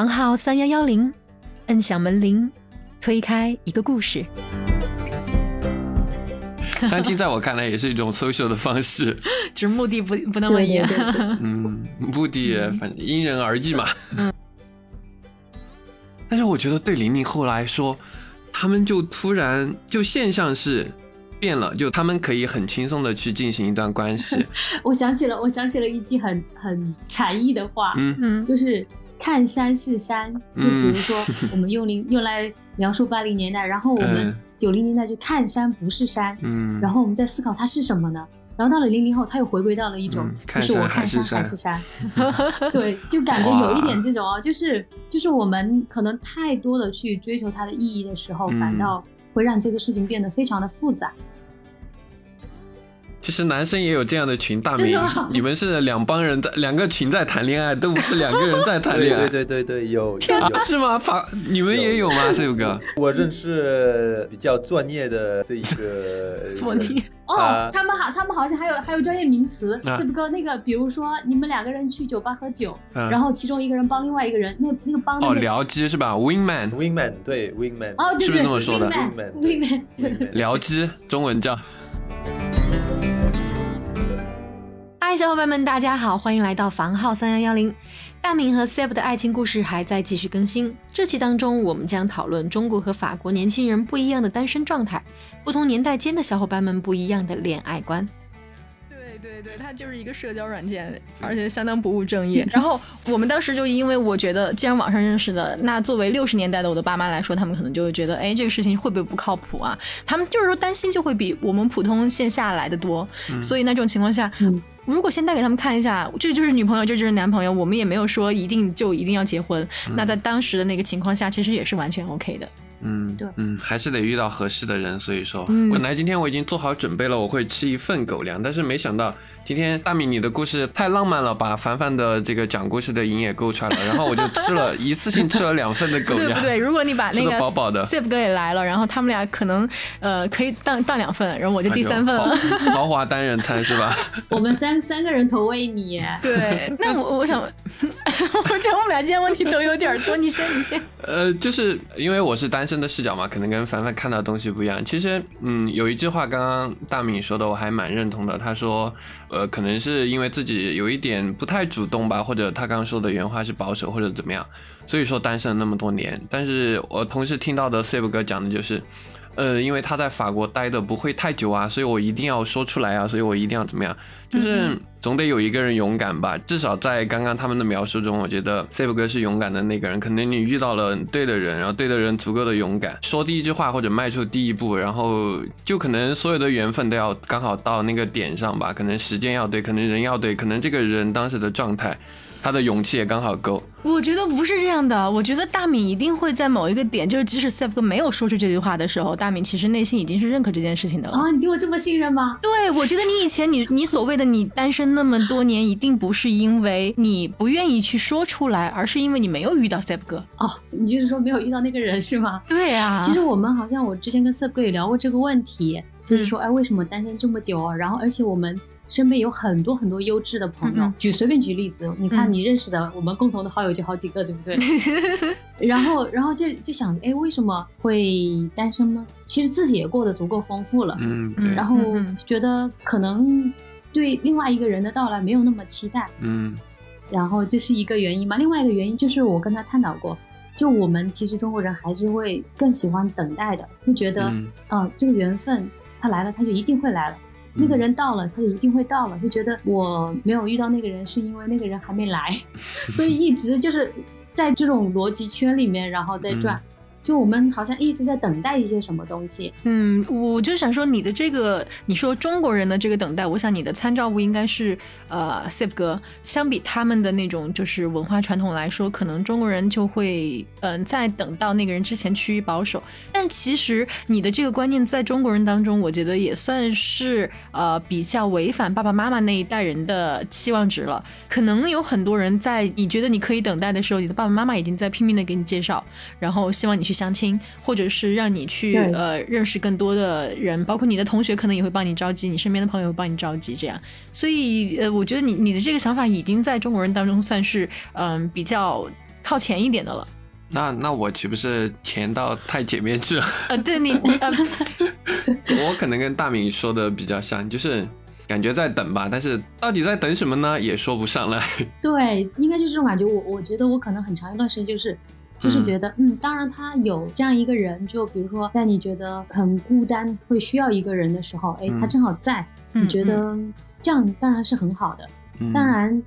房号三幺幺零，摁响门铃，推开一个故事。相亲在我看来也是一种 social 的方式，只是目的不不那么一样。嗯，目的反正因人而异嘛。嗯。但是我觉得对零零后来说，他们就突然就现象是变了，就他们可以很轻松的去进行一段关系。我想起了，我想起了一句很很禅意的话，嗯嗯，就是看山是山，就比如说我们用零用来描述八零年代，然后我们。九零年代就看山不是山，嗯，然后我们在思考它是什么呢？然后到了零零后，他又回归到了一种，就是我看山还是山，对，就感觉有一点这种哦，就是就是我们可能太多的去追求它的意义的时候，反倒会让这个事情变得非常的复杂。其实男生也有这样的群，大明，你们是两帮人在两个群在谈恋爱，都不是两个人在谈恋爱。对对对对，有是吗？法你们也有吗？这个我认识比较专业的这一个 专业哦，他们好，他们好像还有还有专业名词，对不哥？那个比如说你们两个人去酒吧喝酒，然后其中一个人帮另外一个人，那那个帮哦僚机是吧？Wingman，Wingman，对 Wingman，哦，是不是这么说的？Wingman，僚机 中文叫。嗨，小伙伴们，大家好，欢迎来到房号三幺幺零。大明和 Seb 的爱情故事还在继续更新。这期当中，我们将讨论中国和法国年轻人不一样的单身状态，不同年代间的小伙伴们不一样的恋爱观。对对对，它就是一个社交软件，而且相当不务正业。然后我们当时就因为我觉得，既然网上认识的，那作为六十年代的我的爸妈来说，他们可能就会觉得，哎，这个事情会不会不靠谱啊？他们就是说担心就会比我们普通线下来的多。所以那种情况下，如果先带给他们看一下，这就是女朋友，这就是男朋友，我们也没有说一定就一定要结婚。那在当时的那个情况下，其实也是完全 OK 的。嗯，对，嗯，还是得遇到合适的人。所以说，本来今天我已经做好准备了，我会吃一份狗粮，但是没想到。今天大米，你的故事太浪漫了，把凡凡的这个讲故事的瘾也勾出来了，然后我就吃了一次性吃了两份的狗 粮。对不对？如果你把那个饱饱的 s i p 哥也来了，然后他们俩可能呃可以当当两份，然后我就第三份了。豪华单人餐是吧？我们三三个人投喂你。对，那我我想，我觉得我们俩今天问题都有点多，你先你先。呃，就是因为我是单身的视角嘛，可能跟凡凡看到的东西不一样。其实，嗯，有一句话刚刚大米说的，我还蛮认同的。他说，呃。可能是因为自己有一点不太主动吧，或者他刚刚说的原话是保守或者怎么样，所以说单身了那么多年。但是我同时听到的 Save 哥讲的就是。呃，因为他在法国待的不会太久啊，所以我一定要说出来啊，所以我一定要怎么样，就是总得有一个人勇敢吧。至少在刚刚他们的描述中，我觉得 Save 哥是勇敢的那个人。可能你遇到了对的人，然后对的人足够的勇敢，说第一句话或者迈出第一步，然后就可能所有的缘分都要刚好到那个点上吧。可能时间要对，可能人要对，可能这个人当时的状态。他的勇气也刚好够。我觉得不是这样的，我觉得大敏一定会在某一个点，就是即使 Sef 哥没有说出这句话的时候，大敏其实内心已经是认可这件事情的了。啊，你对我这么信任吗？对，我觉得你以前你你所谓的你单身那么多年，一定不是因为你不愿意去说出来，而是因为你没有遇到 Sef 哥。哦，你就是说没有遇到那个人是吗？对呀。其实我们好像我之前跟 Sef 哥也聊过这个问题，就是说，哎，为什么单身这么久？然后而且我们。身边有很多很多优质的朋友，举随便举例子，你看你认识的，我们共同的好友就好几个，对不对？然后，然后就就想，哎，为什么会单身呢？其实自己也过得足够丰富了，嗯，然后觉得可能对另外一个人的到来没有那么期待，嗯，然后这是一个原因嘛。另外一个原因就是我跟他探讨过，就我们其实中国人还是会更喜欢等待的，会觉得，嗯，这个缘分他来了，他就一定会来了。那个人到了，他就一定会到了，就觉得我没有遇到那个人，是因为那个人还没来，所以一直就是在这种逻辑圈里面，然后再转。就我们好像一直在等待一些什么东西。嗯，我就想说你的这个，你说中国人的这个等待，我想你的参照物应该是呃，Sip 哥。相比他们的那种就是文化传统来说，可能中国人就会嗯，在等到那个人之前趋于保守。但其实你的这个观念在中国人当中，我觉得也算是呃比较违反爸爸妈妈那一代人的期望值了。可能有很多人在你觉得你可以等待的时候，你的爸爸妈妈已经在拼命的给你介绍，然后希望你去。去相亲，或者是让你去呃认识更多的人，包括你的同学可能也会帮你着急，你身边的朋友会帮你着急，这样。所以呃，我觉得你你的这个想法已经在中国人当中算是嗯比较靠前一点的了。那那我岂不是前到太前面去了？呃，对你，呃，我可能跟大明说的比较像，就是感觉在等吧，但是到底在等什么呢？也说不上来。对，应该就是这种感觉。我我觉得我可能很长一段时间就是，就是觉得，嗯，当然他有这样一个人，就比如说在你觉得很孤单，会需要一个人的时候，哎，他正好在，你觉得这样当然是很好的。当然，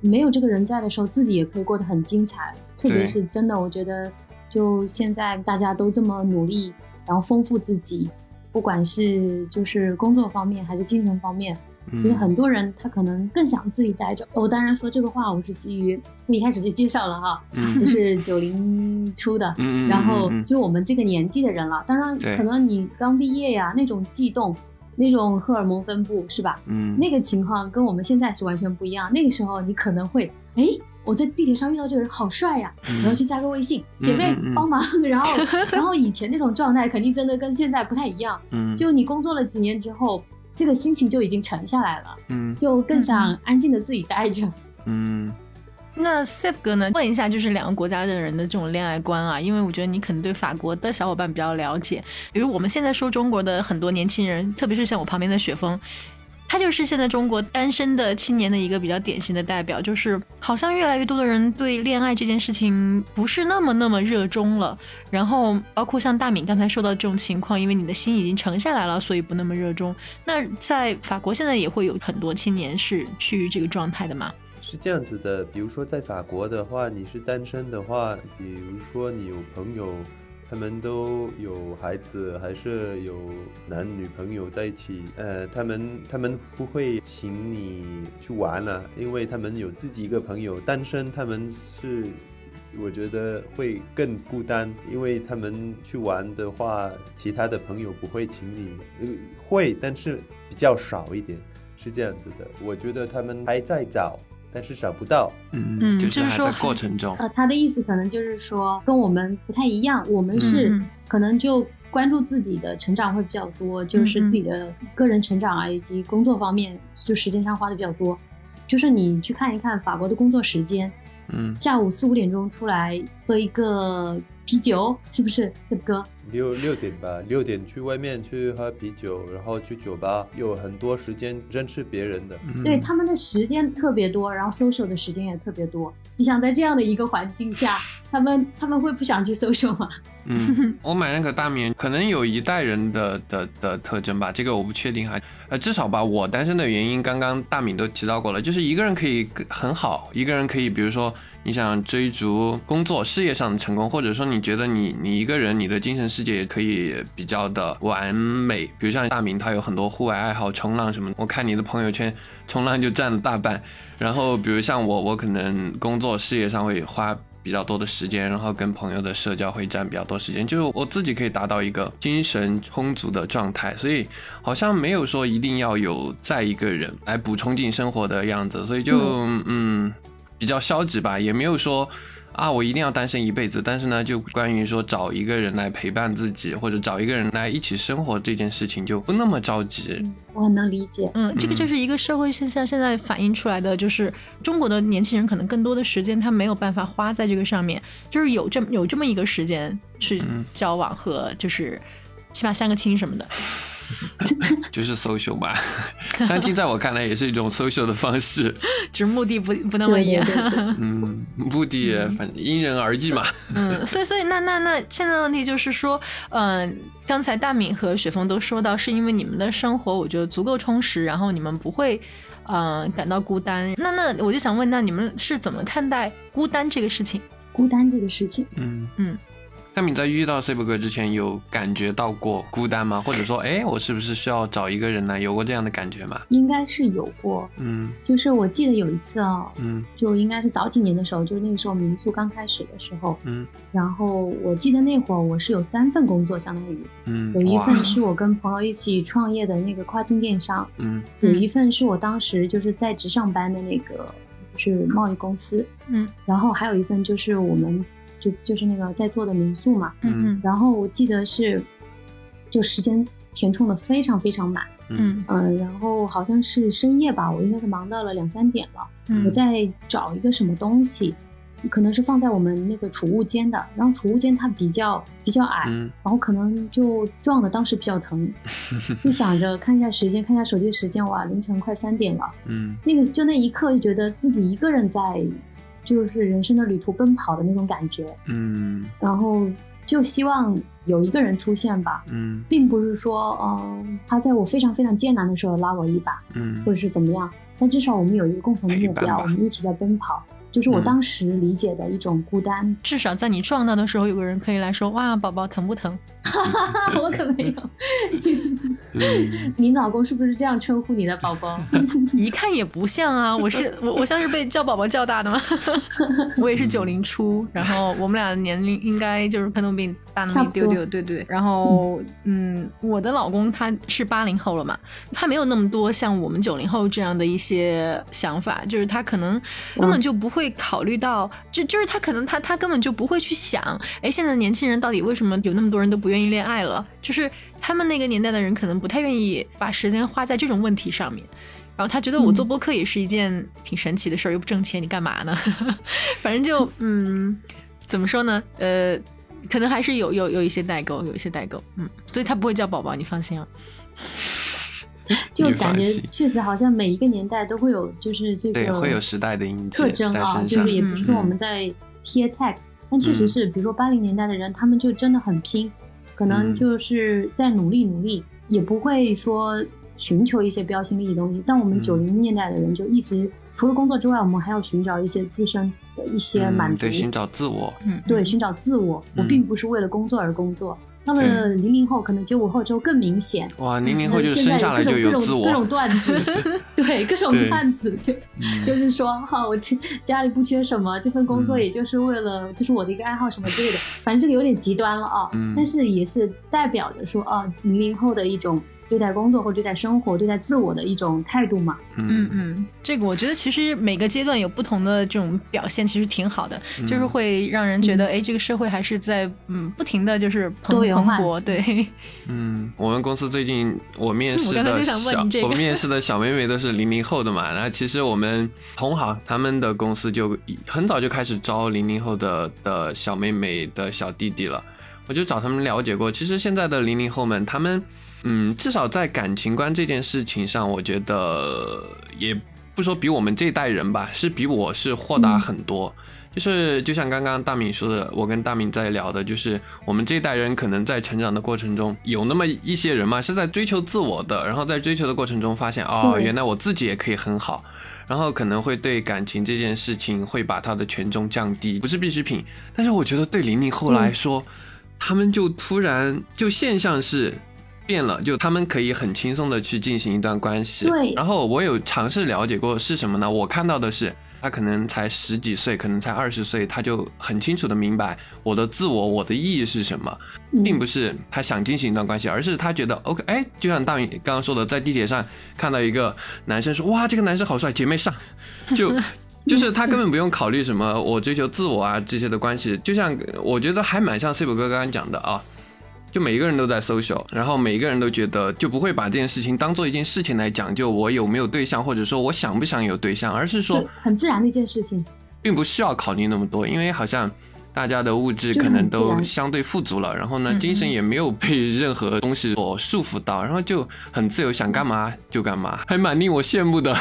没有这个人在的时候，自己也可以过得很精彩。特别是真的，我觉得就现在大家都这么努力，然后丰富自己，不管是就是工作方面还是精神方面，所以很多人他可能更想自己待着。我当然说这个话，我是基于我一开始就介绍了哈，就是九零初的，然后就我们这个年纪的人了。当然，可能你刚毕业呀，那种悸动，那种荷尔蒙分布是吧？嗯，那个情况跟我们现在是完全不一样。那个时候你可能会哎。我在地铁上遇到这个人好帅呀，然后去加个微信，姐妹帮忙，然后然后以前那种状态肯定真的跟现在不太一样。嗯，就你工作了几年之后，这个心情就已经沉下来了。嗯，就更想安静的自己待着。嗯，那 Sip 哥呢？问一下，就是两个国家的人的这种恋爱观啊，因为我觉得你可能对法国的小伙伴比较了解。比如我们现在说中国的很多年轻人，特别是像我旁边的雪峰。他就是现在中国单身的青年的一个比较典型的代表，就是好像越来越多的人对恋爱这件事情不是那么那么热衷了。然后包括像大敏刚才说到这种情况，因为你的心已经沉下来了，所以不那么热衷。那在法国现在也会有很多青年是趋于这个状态的吗？是这样子的，比如说在法国的话，你是单身的话，比如说你有朋友。他们都有孩子，还是有男女朋友在一起？呃，他们他们不会请你去玩了，因为他们有自己一个朋友。单身，他们是我觉得会更孤单，因为他们去玩的话，其他的朋友不会请你，会，但是比较少一点，是这样子的。我觉得他们还在找。但是找不到，嗯，就是说过程中，呃，他的意思可能就是说跟我们不太一样，我们是可能就关注自己的成长会比较多，就是自己的个人成长啊，以及工作方面，就时间上花的比较多。就是你去看一看法国的工作时间，嗯，下午四五点钟出来喝一个啤酒，是不是，哥？六六点吧，六点去外面去喝啤酒，然后去酒吧，有很多时间认识别人的。对，他们的时间特别多，然后 social 的时间也特别多。你想在这样的一个环境下，他们他们会不想去 social 吗？嗯，我买那个大棉，可能有一代人的的的特征吧，这个我不确定哈。呃，至少吧，我单身的原因，刚刚大敏都提到过了，就是一个人可以很好，一个人可以，比如说你想追逐工作、事业上的成功，或者说你觉得你你一个人你的精神世界也可以比较的完美。比如像大明，他有很多户外爱好，冲浪什么，我看你的朋友圈，冲浪就占了大半。然后比如像我，我可能工作事业上会花。比较多的时间，然后跟朋友的社交会占比较多时间，就是我自己可以达到一个精神充足的状态，所以好像没有说一定要有在一个人来补充进生活的样子，所以就嗯比较消极吧，也没有说。啊，我一定要单身一辈子。但是呢，就关于说找一个人来陪伴自己，或者找一个人来一起生活这件事情，就不那么着急。我很能理解。嗯，这个就是一个社会现象，现在反映出来的就是中国的年轻人可能更多的时间他没有办法花在这个上面，就是有这么有这么一个时间去交往和就是起码相个亲什么的。就是 social 吧，相亲在我看来也是一种 social 的方式，只是目的不不那么一样。嗯，目的反正因人而异嘛。嗯，所以所以那那那现在的问题就是说，嗯，刚才大敏和雪峰都说到，是因为你们的生活我觉得足够充实，然后你们不会嗯感到孤单。那那我就想问，那你们是怎么看待孤单这个事情？孤单这个事情，嗯嗯。那你在遇到 C 伯哥之前，有感觉到过孤单吗？或者说，哎，我是不是需要找一个人呢？有过这样的感觉吗？应该是有过，嗯，就是我记得有一次啊，嗯，就应该是早几年的时候，就是那个时候民宿刚开始的时候，嗯，然后我记得那会儿我是有三份工作，相当于，嗯，有一份是我跟朋友一起创业的那个跨境电商，嗯，有一份是我当时就是在职上班的那个是贸易公司，嗯，然后还有一份就是我们。就就是那个在做的民宿嘛，嗯嗯，然后我记得是，就时间填充的非常非常满，嗯。嗯，然后好像是深夜吧，我应该是忙到了两三点了，我在找一个什么东西，可能是放在我们那个储物间的，然后储物间它比较比较矮，嗯。然后可能就撞的当时比较疼，就想着看一下时间，看一下手机时间，哇，凌晨快三点了。嗯。那个就那一刻就觉得自己一个人在，就是人生的旅途奔跑的那种感觉，嗯。然后就希望有一个人出现吧，嗯。并不是说，嗯、他在我非常非常艰难的时候拉我一把，嗯。或者是怎么样，但至少我们有一个共同的目标，我们一起在奔跑，就是我嗯当时理解的一种孤单。至少在你撞到的时候，有个人可以来说：“哇，宝宝疼不疼 我可没有，嗯你老公是不是这样称呼你的宝宝？？” 一看也不像啊，我是我我像是被叫宝宝叫大的吗？我也是九零初，然后我们俩的年龄应该就是可能比你大那么一丢丢，对对。然后嗯，我的老公他是八零后了嘛，他没有那么多像我们九零后这样的一些想法，就是他可能根本就不会会考虑到，就就是他可能他他根本就不会去想，哎，现在的年轻人到底为什么有那么多人都不愿意恋爱了？就是他们那个年代的人可能不太愿意把时间花在这种问题上面。然后他觉得我做播客也是一件挺神奇的事儿，又不挣钱，你干嘛呢？反正就嗯，怎么说呢？呃，可能还是有有有一些代沟，有一些代沟，嗯，所以他不会叫宝宝，你放心啊。就感觉确实好像每一个年代都会有，就是这对，个会有时代的印特征啊，就是。也不是说我嗯们在贴 tag，、但确实是，比如说八零年代的人，他们就真的很拼，可能嗯就是在努力努力，也不会说寻求一些标新立异的东西。但我们嗯九零年代的人就一直除了工作之外，我们还要寻找一些自身的一些嗯满足，对，寻找自我。嗯，对，寻找自我。我嗯并不是为了工作而工作。到了对零零后，可能九五后之后更明显。哇，零零后就生下来就有各种自各种各种。段子，对各种段子，就嗯就是说哈，我家家里不缺什么，这份工作嗯也就是为了，就是我的一个爱好什么之类的，反正这个有点极端了啊。嗯但是也是代表着说啊，零零后的一种对待工作或者对待生活、对待自我的一种态度嘛。嗯。嗯嗯，这个我觉得其实每个阶段有不同的这种表现，其实挺好的，嗯。就是会让人觉得，哎，这个社会还是在嗯不停的就是蓬勃，对，嗯，我们公司最近我面试 的刚才就想问小你这个我面试的小妹妹都是零零后的嘛，然后其实我们同行他们的公司就很早就开始招零零后的的小妹妹的小弟弟了，我就找他们了解过，其实现在的零零后们他们嗯至少在感情观这件事情上，我觉得也不说比我们这代人吧，是比我是豁达很多。就是就像刚刚大敏说的，我跟大敏在聊的，就是我们这一代人可能在成长的过程中，有那么一些人嘛，是在追求自我的，然后在追求的过程中发现，哦，原来我自己也可以很好，然后可能会对感情这件事情会把它的权重降低，不是必需品。但是我觉得对零零后来说，他们就突然就现象是。变了，就他们可以很轻松的去进行一段关系。对然后我有尝试了解过是什么呢？我看到的是，他可能才十几岁，可能才二十岁，他就很清楚的明白我的自我，我的意义是什么，嗯并不是他想进行一段关系，而是他觉得 OK，哎，就像大米刚刚说的，在地铁上看到一个男生说，哇，这个男生好帅，姐妹上，就。就是他根本不用考虑什么我追求自我啊这些的关系，就像我觉得还蛮像 C 伯哥刚刚讲的啊，就每一个人都在 social，然后每一个人都觉得就不会把这件事情当做一件事情来讲究我有没有对象，或者说我想不想有对象，而是说，很自然的一件事情。并不需要考虑那么多，因为好像大家的物质可能都相对富足了，然后呢，嗯精神也没有被任何东西所束缚到，然后就很自由，想干嘛就干嘛，还蛮令我羡慕的。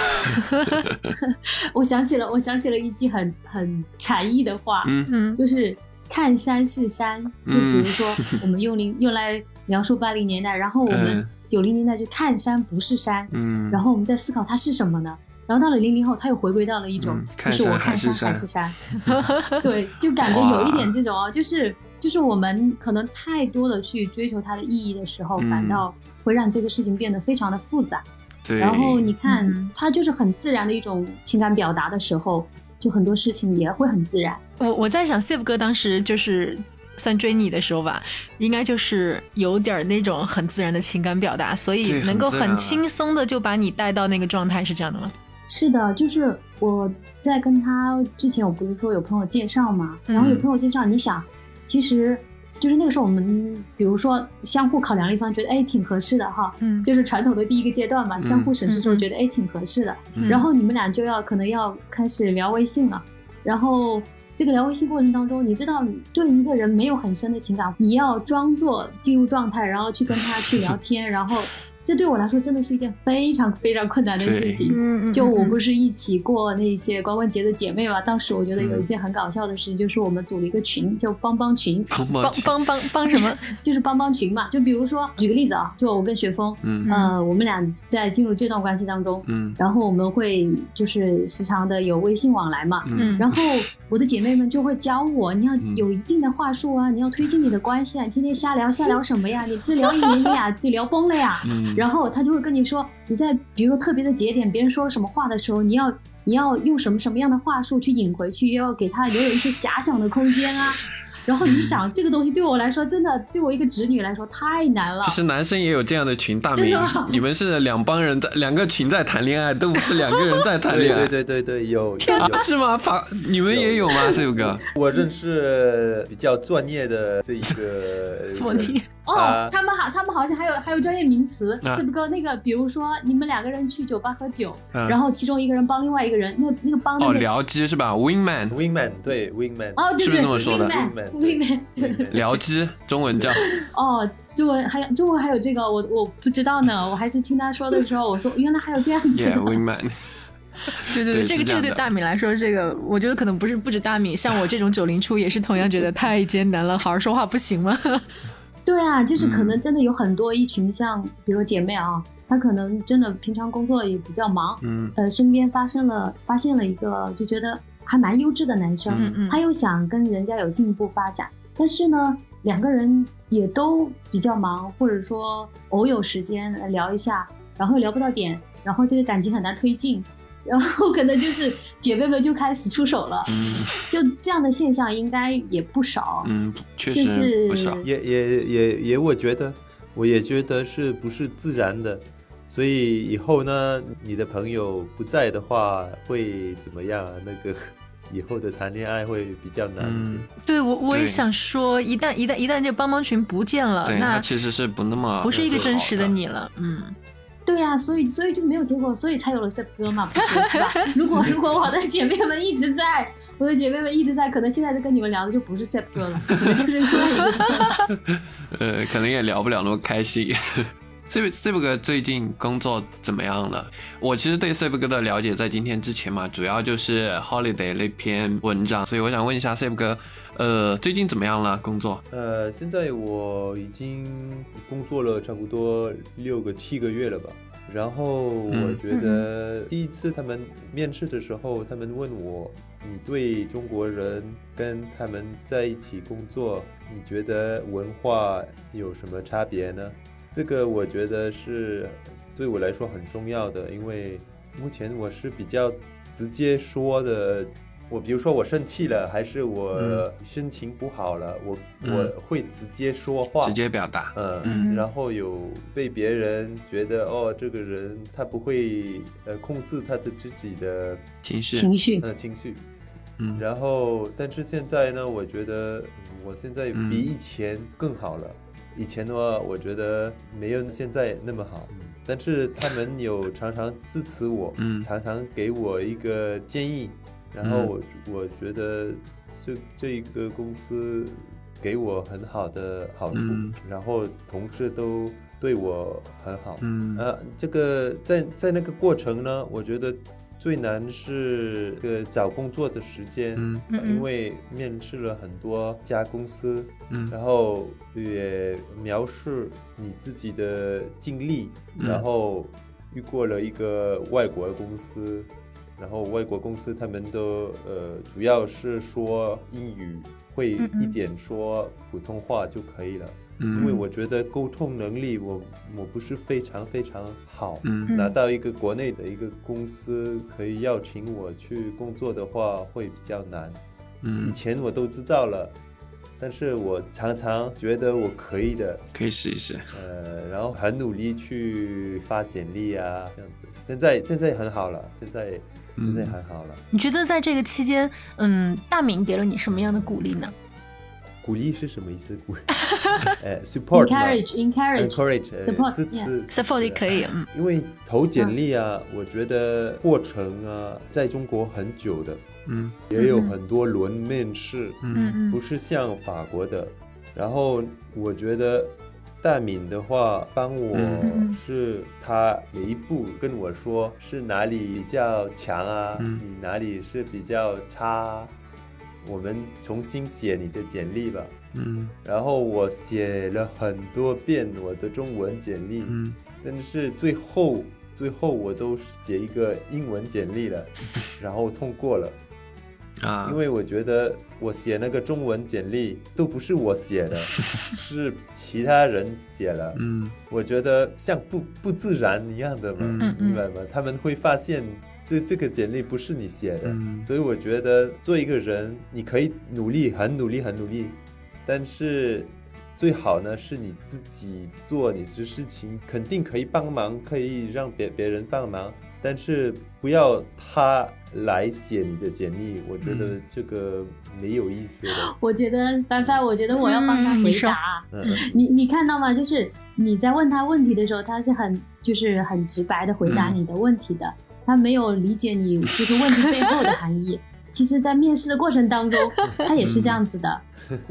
我想起了，我想起了一句很很禅意的话，嗯嗯就是看山是山，就比如说我们用零用来描述八零年代，然后我们嗯。九零年代就看山不是山，嗯，然后我们在思考它是什么呢？然后到了零零后，他又回归到了一种嗯，就是我看山还是山，对，就感觉有一点这种哦，就是就是我们可能太多的去追求它的意义的时候，嗯。反倒会让这个事情变得非常的复杂。对，然后你看嗯，它就是很自然的一种情感表达的时候，就很多事情也会很自然。我我在想，Sive 哥当时就是算追你的时候吧，应该就是有点那种很自然的情感表达，所以能够很轻松的就把你带到那个状态，是这样的吗？是的，就是我在跟他之前，我不是说有朋友介绍嘛，嗯然后有朋友介绍，你想，其实就是那个时候我们，比如说相互考量了一方，觉得哎挺合适的哈，嗯就是传统的第一个阶段嘛，嗯相互审视之后觉得哎挺合适的，嗯然后你们俩就要可能要开始聊微信了，然后这个聊微信过程当中，你知道你对一个人没有很深的情感，你要装作进入状态，然后去跟他去聊天，然后。这对我来说真的是一件非常非常困难的事情。嗯就我不是一起过那些光棍节的姐妹嘛，当时我觉得有一件很搞笑的事情，就是我们组了一个群，叫帮帮群。帮帮帮帮帮什么？就是帮帮群嘛。就比如说，举个例子啊，就我跟雪峰，嗯呃，我们俩在进入这段关系当中，嗯然后我们会就是时常的有微信往来嘛。嗯然后我的姐妹们就会教我，你要有一定的话术啊，你要推进你的关系啊，你天天瞎聊瞎聊什么呀？你这聊一年你俩就聊崩了呀。嗯，然后他就会跟你说，你在比如说特别的节点，别人说了什么话的时候，你要你要用什么什么样的话术去引回去，又要给他留有一些遐想的空间啊。然后你想，这个东西对我来说，真的对我一个侄女来说太难了。其实男生也有这样的群，大明你们是两帮人在两个群在谈恋爱，都不是两个人在谈恋爱，对对对对，有 是吗？法你们也有吗？这首歌我认识比较专业的这一个 做你哦啊，他们好，他们好像还有还有专业名词，啊对不哥？那个比如说你们两个人去酒吧喝酒，嗯然后其中一个人帮另外一个人，那那个帮那哦，个僚机是吧？Wingman，wingman 对 wingman 哦，对是不是对这么说的 wingman Wingman，wingman，僚机，中文叫哦，中文还有中文还有这个，我我不知道呢，我还是听他说的时候，我说原来还有这样子的。Yeah Wingman。对对对这个这个对大米来说，这个我觉得可能不是不止大米，像我这种九零初也是同样觉得太艰难了，好好说话不行吗？对啊，就是可嗯。能真的有很多一群像，比如姐妹啊，她可能真的平常工作也比较忙，嗯。呃，身边发生了发现了一个就觉得还蛮优质的男生，嗯嗯。他又想跟人家有进一步发展，但是呢，两个人也都比较忙，或者说偶有时间来聊一下，然后又聊不到点，然后这个感情很难推进，然后可能就是姐妹们就开始出手了，嗯就这样的现象应该也不少。嗯，确就实不少。是也也也也，我觉得，我也觉得是不是自然的，所以以后呢，你的朋友不在的话，会怎么样啊？那个以后的谈恋爱会比较难一些。嗯，对我我也想说，一旦一旦一旦这帮帮群不见了，那他其实是不那么不是一个真实的你了。嗯，对呀、所以所以就没有结果，所以才有了 Set 哥嘛，不是是吧？如果如果我的姐妹们一直在，我的姐妹们一直在，可能现在在跟你们聊的就不是 Sep 哥了，可能就是另外一个。呃，可能也聊不了那么开心。这 c 这哥最近工作怎么样了？我其实对 Sib 哥的了解在今天之前嘛，主要就是 Holiday 那篇文章，所以我想问一下 Sib 哥，呃，最近怎么样了？工作？呃，现在我已经工作了差不多六个七个月了吧。然后我嗯觉得第一次他们面试的时候，他们问我，你对中国人跟他们在一起工作，你觉得文化有什么差别呢？这个我觉得是对我来说很重要的，因为目前我是比较直接说的。我比如说我生气了，还是我嗯心情不好了，我嗯我会直接说话，直接表达。嗯，嗯然后有被别人觉得哦，这个人他不会呃控制他的自己的情绪。情绪，呃情绪，嗯然后但是现在呢，我觉得嗯我现在嗯比以前更好了。以前的话，我觉得没有现在那么好，但是他们有常常支持我，嗯。常常给我一个建议，然后嗯。我我觉得这这一个公司给我很好的好处，嗯。然后同事都对我很好，嗯。呃，这个在在那个过程呢，我觉得最难是个找工作的时间，嗯。因为面试了很多家公司，嗯。然后也描述你自己的经历，嗯。然后遇过了一个外国公司，然后外国公司他们都呃主要是说英语，会一点说普通话就可以了。因为嗯我觉得沟通能力我我不是非常非常好，嗯拿到一个国内的一个公司可以邀请我去工作的话会比较难。嗯以嗯，前我都知道了，但是我常常觉得我可以的，可以试一试。呃，然后很努力去发简历啊，这样子。现在现在很好了，现在现在嗯很好了。你觉得在这个期间，嗯，大明给了你什么样的鼓励呢？鼓励是什么意思？鼓励，呃，support 嘛。Encourage encourage encourage 呃 Support，支持。support 也可以，嗯。因为投简历啊，我觉得过程啊，在中国很久的，嗯。也有很多轮面试，嗯。嗯不是像法国的。然后我觉得大敏的话，帮我嗯。是他每一步跟我说是哪里比较强啊，嗯。你哪里是比较差啊，我们重新写你的简历吧。嗯然后我写了很多遍我的中文简历，嗯但是最后最后我都写一个英文简历了，然后通过了。啊，因为我觉得我写那个中文简历都不是我写的，是其他人写了。嗯我觉得像不不自然一样的嘛，明白吗？他们会发现这这个简历不是你写的，嗯所以我觉得做一个人，你可以努力，很努力，很努力，但是最好呢是你自己做你的事情，肯定可以帮忙，可以让别别人帮忙，但是不要他来写你的简历，我觉得这个没有意思的。我觉得凡凡，我觉得我要帮他回答。嗯 你你看到吗？就是你在问他问题的时候，他是很就是很直白的回答嗯你的问题的，他没有理解你就是问题背后的含义。其实，在面试的过程当中，他也是这样子的，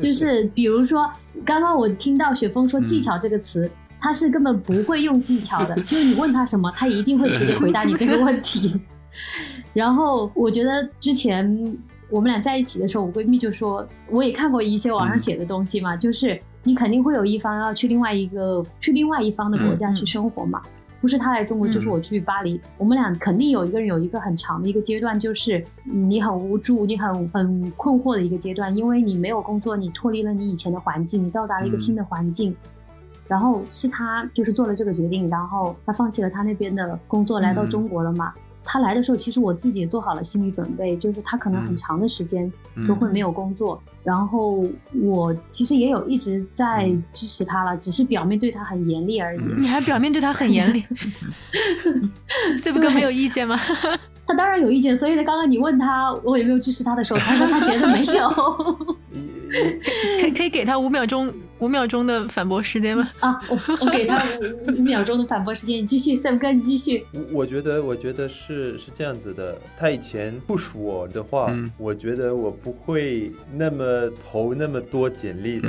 就是比如说，刚刚我听到雪峰说“技巧”这个词，他是根本不会用技巧的，就是你问他什么，他一定会直接回答你这个问题。然后我觉得之前我们俩在一起的时候，我闺蜜就说，我也看过一些网上写的东西嘛，就是你肯定会有一方要去另外一个去另外一方的国家去生活嘛。不是他来中国，就是嗯我去巴黎。我们俩肯定有一个人有一个很长的一个阶段，就是嗯你很无助、你很很困惑的一个阶段，因为你没有工作，你脱离了你以前的环境，你到达了一个嗯新的环境。然后是他就是做了这个决定，然后他放弃了他那边的工作，来到嗯中国了嘛。他来的时候，其实我自己也做好了心理准备，就是他可能很嗯长的时间嗯都会没有工作。然后我其实也有一直在嗯支持他了，只是表面对他很严厉而已。嗯你还表面对他很严厉，这不哥没有意见吗？他当然有意见，所以呢，刚刚你问他我有没有支持他的时候，他说他觉得没有可以可以给他五秒钟五秒钟的反驳时间吗？啊。我我给他五五秒钟的反驳时间，你继续，Sam 哥，你继续。我我觉得，我觉得是是这样子的。他以前 push 我的话，嗯我觉得我不会那么投那么多简历的。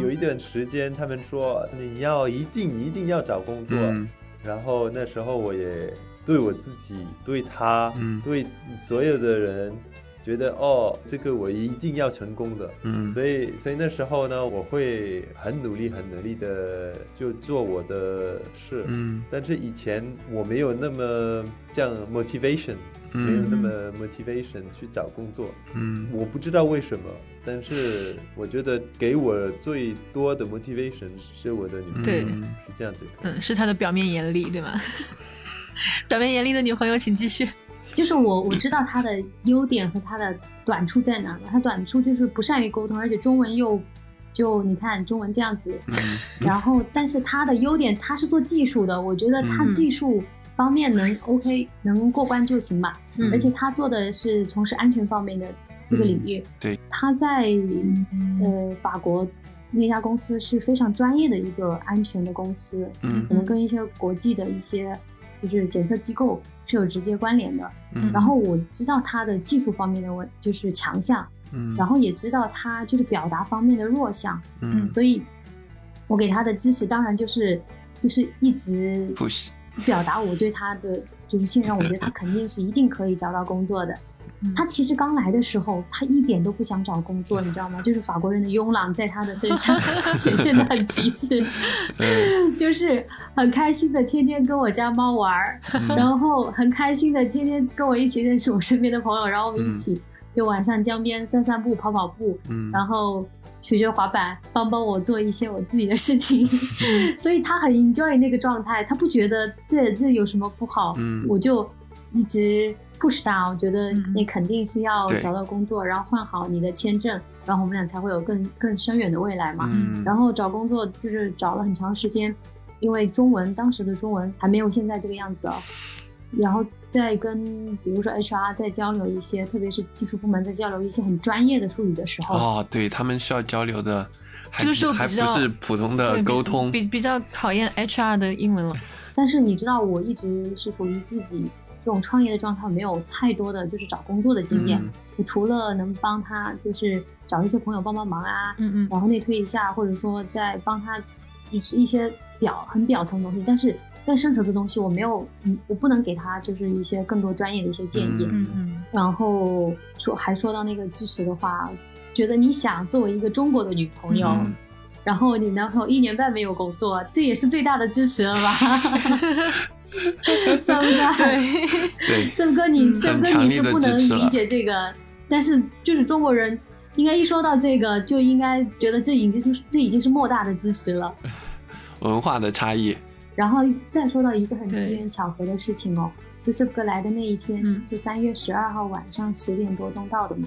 有一段时间，他们说你要一定一定要找工作，嗯然后那时候我也对我自己、对他、嗯对所有的人，觉得哦，这个我一定要成功的。嗯所以，所以那时候呢，我会很努力、很努力的就做我的事。嗯但是以前我没有那么这样 motivation，、嗯没有那么 motivation 去找工作。嗯我不知道为什么，但是我觉得给我最多的 motivation 是我的女朋友，是这样子。嗯，是他的表面严厉，对吗？表面严厉的女朋友，请继续。就是我我知道他的优点和他的短处在哪儿了。他短处就是不善于沟通，而且中文又就你看中文这样子，嗯 然后但是他的优点他是做技术的，我觉得他嗯技术方面能 OK 能过关就行吧。嗯而且他做的是从事安全方面的这个领域。对，他在呃法国那家公司是非常专业的一个安全的公司，嗯可能跟一些国际的一些就是检测机构是有直接关联的。嗯然后我知道他的技术方面的问就是强项，嗯然后也知道他就是表达方面的弱项，嗯所以我给他的支持当然就是就是一直表达我对他的就是信任，我觉得他肯定是一定可以找到工作的。嗯。他其实刚来的时候，他一点都不想找工作，你知道吗？就是法国人的慵懒在他的身上 显现的很极致，嗯。就是很开心的天天跟我家猫玩然后很开心的天天跟我一起认识我身边的朋友，然后我们一起就晚上江边散散步、跑跑步，嗯。然后学学滑板，帮帮我做一些我自己的事情，所以他很 enjoy 那个状态，他不觉得这这有什么不好，嗯。我就一直 push 他，我觉得嗯你肯定是要找到工作，然后换好你的签证，然后我们俩才会有更更深远的未来嘛。嗯然后找工作就是找了很长时间，因为中文当时的中文还没有现在这个样子哦。然后再跟比如说 HR 在交流一些，特别是技术部门在交流一些很专业的术语的时候，哦，对他们需要交流的，这个时候还不是普通的沟通，比比较考验 HR 的英文了。但是你知道，我一直是属于自己这种创业的状态，没有太多的就是找工作的经验。嗯除了能帮他就是找一些朋友帮帮忙啊，嗯嗯然后内推一下，或者说再帮他一一些表很表层的东西，但是更深层的东西我没有，嗯，我不能给他就是一些更多专业的一些建议。嗯嗯嗯，然后说还说到那个支持的话，觉得你想作为一个中国的女朋友，嗯然后你男朋友一年半没有工作，这也是最大的支持了吧？算不算？对，对，森哥你，嗯森哥你是不能理解这个，但是就是中国人，应该一说到这个，就应该觉得这已经是这已经是莫大的支持了。文化的差异，然后再说到一个很机缘巧合的事情哦，就森哥来的那一天，嗯就三月十二号晚上十点多钟到的嘛。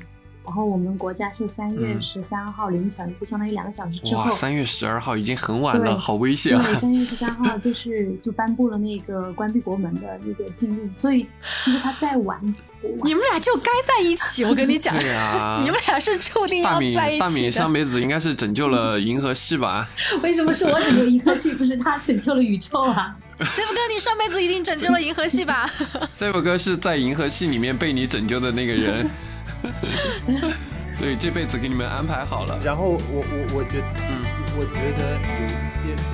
然后我们国家是三月嗯十三号凌晨，就相当于两个小时之后哇，，三月十二号已经很晚了，好危，险啊！对三月十三号就是就颁布了那个关闭国门的那个禁令，所以其实他再晚，你们俩就该在一起，我跟你讲，你们俩是注定要在一大米起的。上辈子应该是拯救了银河系吧？为什么是我拯救银河系，不是他拯救了宇宙啊？Steve 哥，你上辈子一定拯救了银河系吧？赛博哥是在银河系里面被你拯救的那个人，所以这辈子给你们安排好了。然后我我我觉得，嗯，我觉得有一些事情。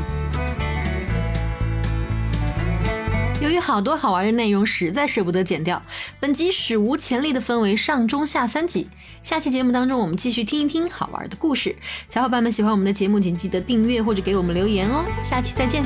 由于好多好玩的内容实在舍不得剪掉，本集史无前例的分为上中下三集。下期节目当中，我们继续听一听好玩的故事。小伙伴们喜欢我们的节目，请记得订阅或者给我们留言哦。下期再见。